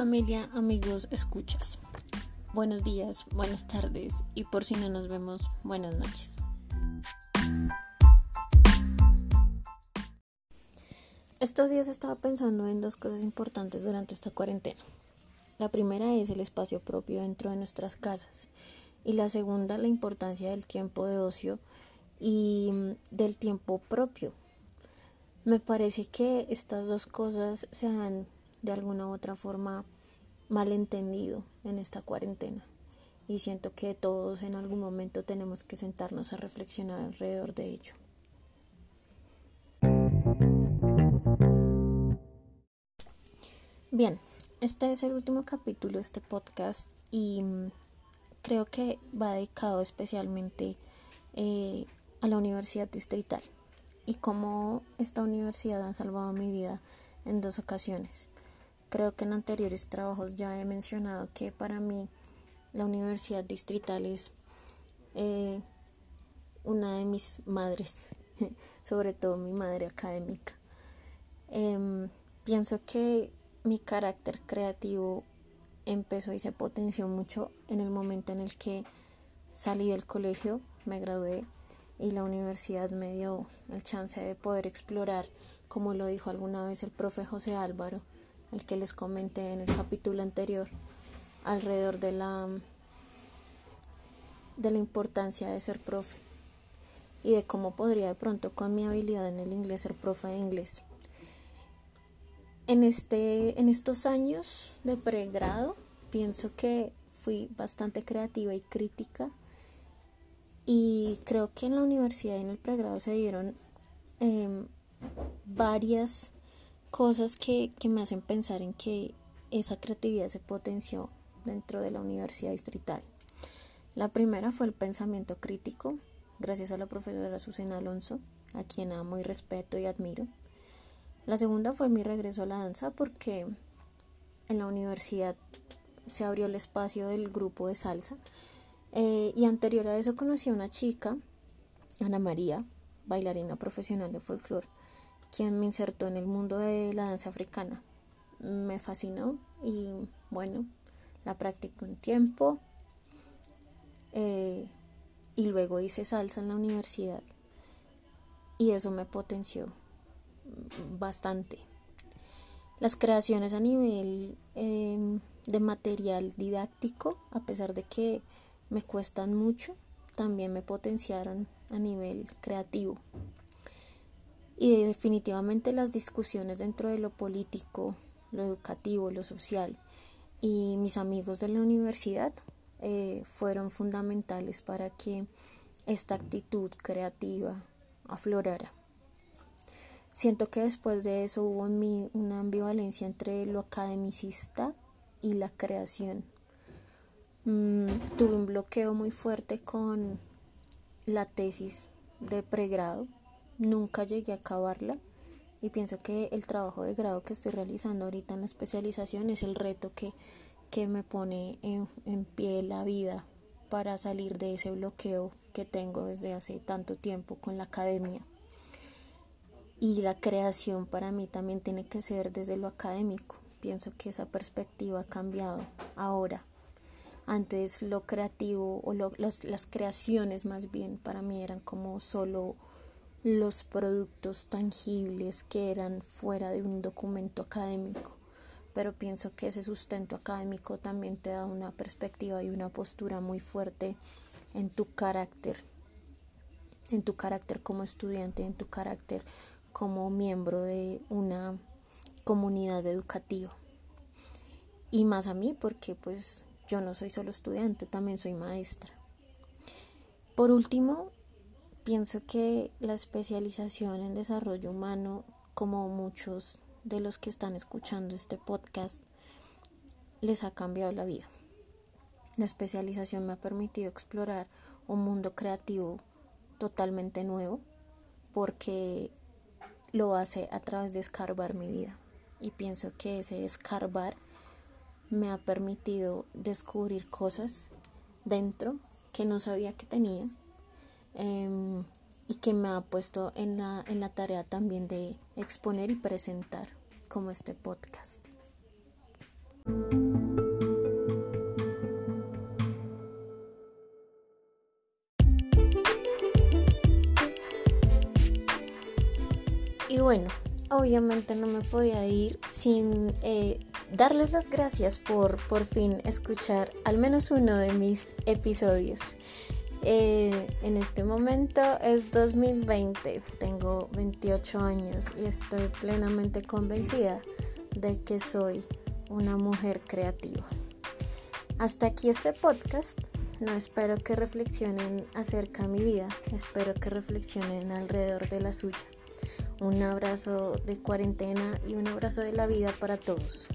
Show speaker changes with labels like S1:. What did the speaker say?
S1: familia, amigos, escuchas. Buenos días, buenas tardes y por si no nos vemos, buenas noches. Estos días estaba pensando en dos cosas importantes durante esta cuarentena. La primera es el espacio propio dentro de nuestras casas y la segunda la importancia del tiempo de ocio y del tiempo propio. Me parece que estas dos cosas se han de alguna u otra forma malentendido en esta cuarentena y siento que todos en algún momento tenemos que sentarnos a reflexionar alrededor de ello. Bien, este es el último capítulo de este podcast y mm, creo que va dedicado especialmente eh, a la Universidad Distrital y cómo esta universidad ha salvado mi vida en dos ocasiones. Creo que en anteriores trabajos ya he mencionado que para mí la Universidad Distrital es eh, una de mis madres, sobre todo mi madre académica. Em, pienso que mi carácter creativo empezó y se potenció mucho en el momento en el que salí del colegio, me gradué y la universidad me dio el chance de poder explorar, como lo dijo alguna vez el profe José Álvaro, el que les comenté en el capítulo anterior, alrededor de la, de la importancia de ser profe y de cómo podría de pronto con mi habilidad en el inglés ser profe de inglés. En, este, en estos años de pregrado pienso que fui bastante creativa y crítica y creo que en la universidad y en el pregrado se dieron eh, varias cosas que, que me hacen pensar en que esa creatividad se potenció dentro de la Universidad Distrital. La primera fue el pensamiento crítico, gracias a la profesora Susana Alonso, a quien amo y respeto y admiro. La segunda fue mi regreso a la danza porque en la universidad se abrió el espacio del grupo de salsa eh, y anterior a eso conocí a una chica, Ana María, bailarina profesional de folclore, quien me insertó en el mundo de la danza africana. Me fascinó y bueno, la practiqué un tiempo eh, y luego hice salsa en la universidad y eso me potenció bastante. Las creaciones a nivel em, de material didáctico, a pesar de que me cuestan mucho, también me potenciaron a nivel creativo y definitivamente las discusiones dentro de lo político, lo educativo, lo social y mis amigos de la universidad eh, fueron fundamentales para que esta actitud creativa aflorara. Siento que después de eso hubo en mí una ambivalencia entre lo academicista y la creación. Mm, tuve un bloqueo muy fuerte con la tesis de pregrado Nunca llegué a acabarla y pienso que el trabajo de grado que estoy realizando ahorita en la especialización es el reto que, que me pone en, en pie la vida para salir de ese bloqueo que tengo desde hace tanto tiempo con la academia. Y la creación para mí también tiene que ser desde lo académico. Pienso que esa perspectiva ha cambiado ahora. Antes lo creativo o las, las creaciones más bien para mí eran como solo los productos tangibles que eran fuera de un documento académico, pero pienso que ese sustento académico también te da una perspectiva y una postura muy fuerte en tu carácter, en tu carácter como estudiante, en tu carácter como miembro de una comunidad educativa. Y más a mí porque pues yo no soy solo estudiante, también soy maestra. Por último, Pienso que la especialización en desarrollo humano, como muchos de los que están escuchando este podcast, les ha cambiado la vida. La especialización me ha permitido explorar un mundo creativo totalmente nuevo porque lo hace a través de escarbar mi vida. Y pienso que ese escarbar me ha permitido descubrir cosas dentro que no sabía que tenía Em, y que me ha puesto en la, en la tarea también de exponer y presentar como este podcast. Y bueno, obviamente no me podía ir sin eh, darles las gracias por por fin escuchar al menos uno de mis episodios. Eh, en este momento es 2020, tengo 28 años y estoy plenamente convencida de que soy una mujer creativa. Hasta aquí este podcast. No espero que reflexionen acerca de mi vida, espero que reflexionen alrededor de la suya. Un abrazo de cuarentena y un abrazo de la vida para todos.